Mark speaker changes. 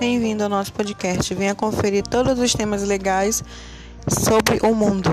Speaker 1: Bem-vindo ao nosso podcast. Venha conferir todos os temas legais sobre o mundo.